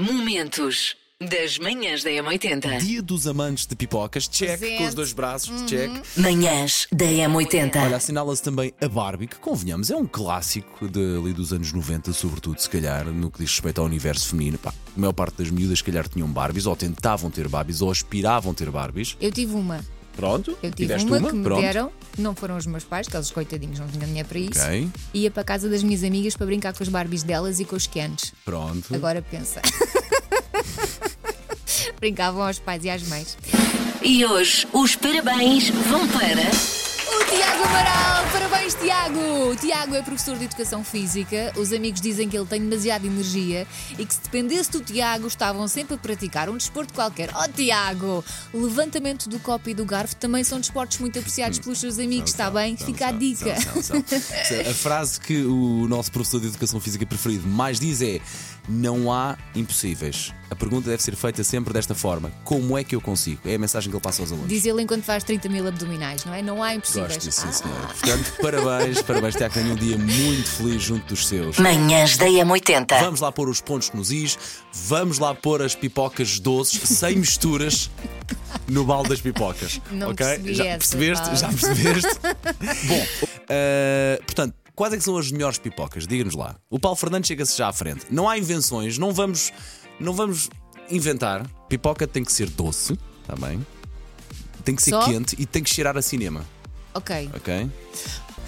Momentos das manhãs da M80. Dia dos amantes de pipocas, check, Presente. com os dois braços, check. Manhãs da M80. Olha, assinala-se também a Barbie, que convenhamos, é um clássico de, ali dos anos 90, sobretudo, se calhar, no que diz respeito ao universo feminino. Pá, a maior parte das miúdas, se calhar, tinham Barbies, ou tentavam ter Barbies, ou aspiravam ter Barbies. Eu tive uma. Pronto, Eu tive tiveste uma, uma, que me pronto. deram, não foram os meus pais, que eles coitadinhos não tinham dinheiro para isso. Ok, Ia para a casa das minhas amigas para brincar com as Barbies delas e com os Kens. pronto. Agora pensa. Brincavam aos pais e às mães. E hoje os parabéns vão para. Tiago Amaral! Parabéns, Tiago! Tiago é professor de Educação Física. Os amigos dizem que ele tem demasiada energia e que se dependesse do Tiago estavam sempre a praticar um desporto qualquer. Oh, Tiago! Levantamento do copo e do garfo também são desportos muito apreciados pelos seus amigos, está bem? São, Fica a são, dica. são, são, são. A frase que o nosso professor de Educação Física preferido mais diz é: Não há impossíveis. A pergunta deve ser feita sempre desta forma: Como é que eu consigo? É a mensagem que ele passa aos alunos. Diz ele enquanto faz 30 mil abdominais, não é? Não há impossíveis. Gosto disso, sim, Ah, senhora. Portanto, parabéns, parabéns, Tiago. Tenha um dia muito feliz junto dos seus. Manhãs da M80. Vamos lá pôr os pontos nos is, vamos lá pôr as pipocas doces, sem misturas, no balde das pipocas. Não ok? Já essa, percebeste? Paulo. Já percebeste? Bom, eh, portanto, quais é que são as melhores pipocas? Diga-nos lá. O Paulo Fernandes chega-se já à frente. Não há invenções, não vamos, não vamos inventar. Pipoca tem que ser doce, está bem? Tem que ser Só? quente e tem que cheirar a cinema, Ok. ok?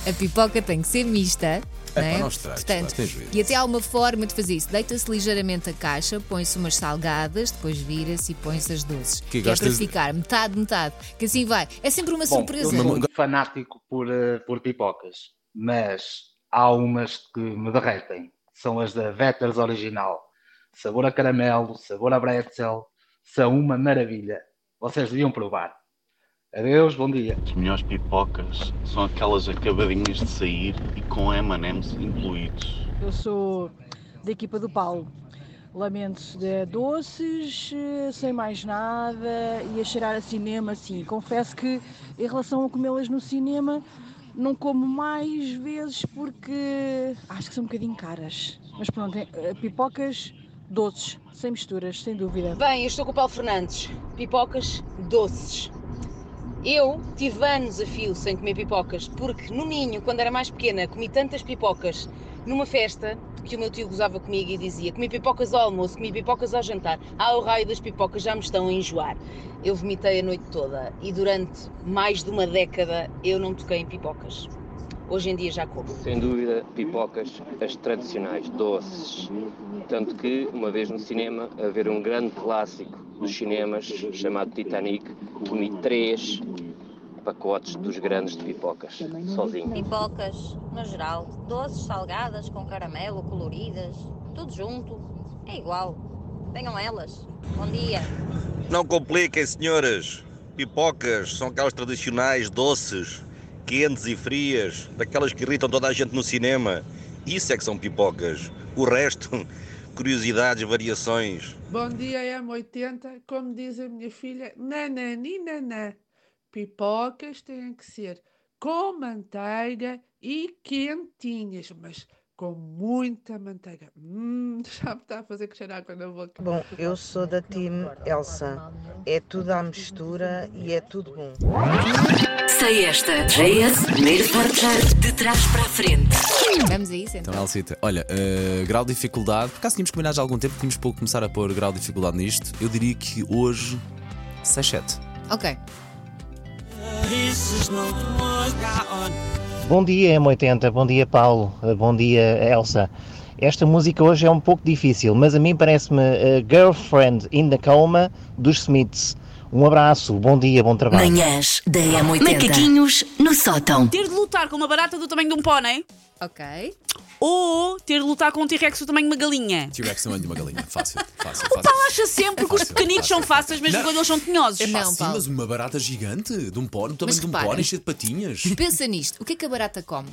A pipoca tem que ser mista. não é? não estragues, Portanto, pá, e até há uma forma de fazer isso. Deita-se ligeiramente a caixa, põe-se umas salgadas, depois vira-se e põe-se as doces. Que Que, é para gostas de- ficar metade, metade. Que assim vai. É sempre uma Bom, surpresa. eu sou um fanático por, eh, por pipocas, mas há umas que me derretem. São as da Vetters original. Sabor a caramelo, sabor a pretzel, são uma maravilha. Vocês deviam provar. Adeus, bom dia. As melhores pipocas são aquelas acabadinhas de sair e com M&M's incluídos. Eu sou da equipa do Paulo. Lamentos de doces, sem mais nada, e a cheirar a cinema, sim. Confesso que, em relação a comê-las no cinema, não como mais vezes porque acho que são um bocadinho caras. Mas pronto, eh, pipocas doces, sem misturas, sem dúvida. Bem, eu estou com o Paulo Fernandes. Pipocas doces. Eu tive anos a fio sem comer pipocas, porque no Minho, quando era mais pequena, comi tantas pipocas numa festa que o meu tio gozava comigo e dizia: comi pipocas ao almoço, comi pipocas ao jantar. Ah, o raio das pipocas já me estão a enjoar. Eu vomitei a noite toda e durante mais de uma década eu não toquei em pipocas. Hoje em dia já como. Sem dúvida, pipocas, as tradicionais, doces. Tanto que, uma vez no cinema, a ver um grande clássico dos cinemas, chamado Titanic, comi três pacotes dos grandes de pipocas, sozinho. Pipocas, no geral, doces, salgadas, com caramelo, coloridas, tudo junto, é igual. Venham elas. Bom dia. Não compliquem, senhoras. Pipocas são aquelas tradicionais, doces, quentes e frias, daquelas que irritam toda a gente no cinema. Isso é que são pipocas. O resto, curiosidades, variações. Bom dia, M80. Como diz a minha filha, nananina. Pipocas têm que ser com manteiga e quentinhas, mas com muita manteiga. Hum, já me está a fazer crescer água na boca. Bom, eu sou da time Elsa. É tudo à mistura e é tudo bom. Sei esta. JS, primeiro portar de trás para a frente. Vamos a isso então. Então, Elsita, olha, eh, grau de dificuldade, por acaso tínhamos combinado já há algum tempo, tínhamos pouco começar a pôr grau de dificuldade nisto. Eu diria que hoje 6-7. Ok. Bom dia, M80. Bom dia, Paulo. Uh, Bom dia, Elsa. Esta música hoje é um pouco difícil, mas a mim parece-me uh, Girlfriend in the Coma dos Smiths. Um abraço, bom dia, bom trabalho. Manhãs da M80. Macaquinhos no sótão. Ter de lutar com uma barata do tamanho de um pônei Ok. Ou ter de lutar com um T-Rex do tamanho de uma galinha. T-Rex tamanho de uma galinha. Fácil, fácil, O fácil. Paulo acha sempre que os pequenitos são fáceis, mesmo Não. quando eles são tinhosos. É Não, fácil, Paulo. mas uma barata gigante, de um pônei, do tamanho Mas de um repara. pônei, cheio de patinhas. Pensa nisto. O que é que a barata come?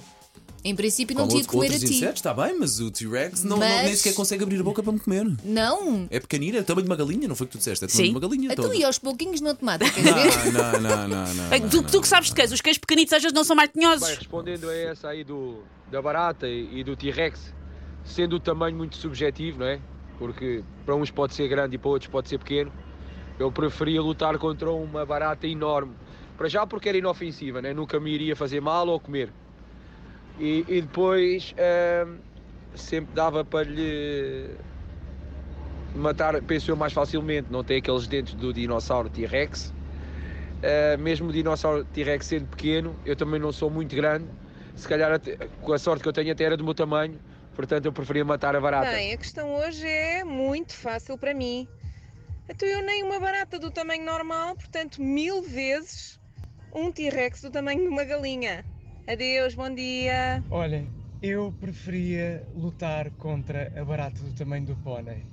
Em princípio não Como tinha de outro- comer a outros ti. insetos, está bem, mas o T-Rex não, não- Mas- nem sequer consegue abrir a boca para me comer. Não. É pequenina, é o tamanho de uma galinha, não foi o que tu disseste? É o tamanho Sim. de uma galinha. Então e aos pouquinhos não te mata, quer ver? Não, não, não, não, não, tu, não. tu que sabes de queijo, os queijos pequenitos às vezes não são mais tinhosos. Bem, respondendo a essa aí do, da barata e, do T-Rex, sendo o tamanho muito subjetivo, não é? porque para uns pode ser grande e para outros pode ser pequeno. Eu preferia lutar contra uma barata enorme. Para já porque era inofensiva, né? nunca me iria fazer mal ou comer. E, e depois ahm, sempre dava para lhe matar, penso eu, mais facilmente. Não tem aqueles dentes do dinossauro T-Rex. Ah, mesmo o dinossauro T-Rex sendo pequeno, eu também não sou muito grande. Se calhar, até- com a sorte que eu tenho, até era do meu tamanho. Portanto, eu preferia matar a barata. Bem, a questão hoje é muito fácil para mim. Então eu nem uma barata do tamanho normal, portanto mil vezes um T-Rex do tamanho de uma galinha. Adeus, bom dia. Olha, eu preferia lutar contra a barata do tamanho do pônei.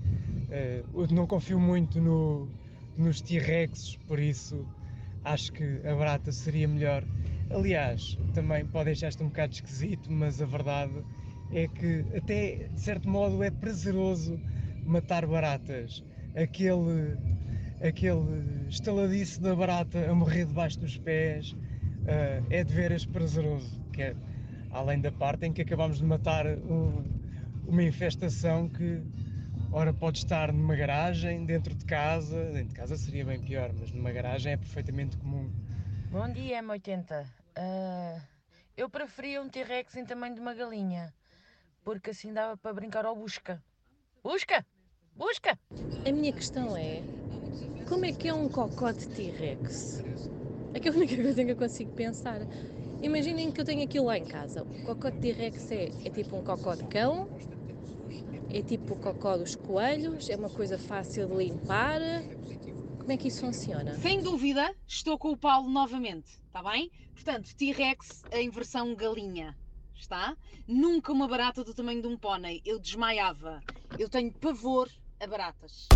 Eh, eu não confio muito no, nos T-Rexes, por isso acho que a barata seria melhor. Aliás, também pode deixar-te um bocado esquisito, mas a verdade é que, até de certo modo, é prazeroso matar baratas. Aquele, aquele estaladiço da barata a morrer debaixo dos pés eh, é de veras prazeroso. Que é, além da parte em que acabamos de matar um- uma infestação que, ora, pode estar numa garagem, dentro de casa, dentro de casa seria bem pior, mas numa garagem é perfeitamente comum. Bom dia, M80. Ah, eu preferia um T-Rex em tamanho de uma galinha, porque assim dava para brincar ao busca. Busca! Busca! A minha questão é: como é que é um cocó de T-Rex? É que a única coisa que eu consigo pensar. Imaginem que eu tenho aquilo lá em casa. O cocó de T-Rex é, é tipo um cocó de cão, é tipo o cocó dos coelhos, é uma coisa fácil de limpar. Como é que isso funciona? Sem dúvida, estou com o Paulo novamente, está bem? Portanto, T-Rex em versão galinha, está? Nunca uma barata do tamanho de um pônei, eu desmaiava. Eu tenho pavor a baratas.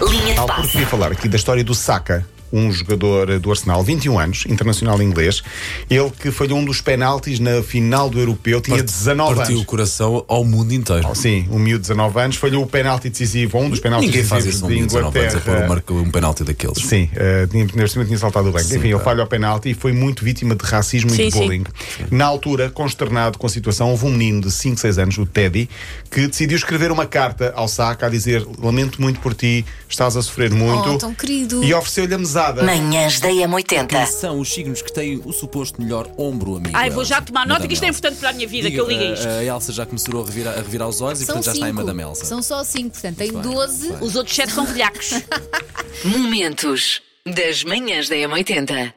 Linha de eu queria falar aqui da história do Saka, um jogador do Arsenal, 21 anos, internacional inglês. Ele que falhou um dos penaltis na final do Europeu, tinha 19 Partiu anos. o coração ao mundo inteiro. Oh, sim, um miúdo de 19 anos, falhou o penalti decisivo, um dos penaltis Ninguém faz decisivos isso um de de 19 anos, é Inglaterra. um um penalti daqueles. Sim, uh, tinha, tinha saltado o banco. Sim, Enfim, ele pá. falha o penalti e foi muito vítima de racismo e Sim, de sim. bullying. Na altura, consternado com a situação, houve um menino de 5, 6 anos, o Teddy, que decidiu escrever uma carta ao Saka a dizer: Lamento muito por ti, estás a sofrer muito. Oh, tão querido. E ofereceu-lhe a mesada. Manhãs da M80. Quem são os signos que têm o suposto melhor ombro, amigo? Ai, vou já tomar nota que isto é importante para a minha vida, Diga, que eu liga a- isto. A Elsa já começou a revirar, a revirar os olhos e portanto já está em cinco. Madame Elsa. São só 5, portanto tem Muito bem, 12. muito bem. Os outros sete são velhacos. Momentos das manhãs da M80.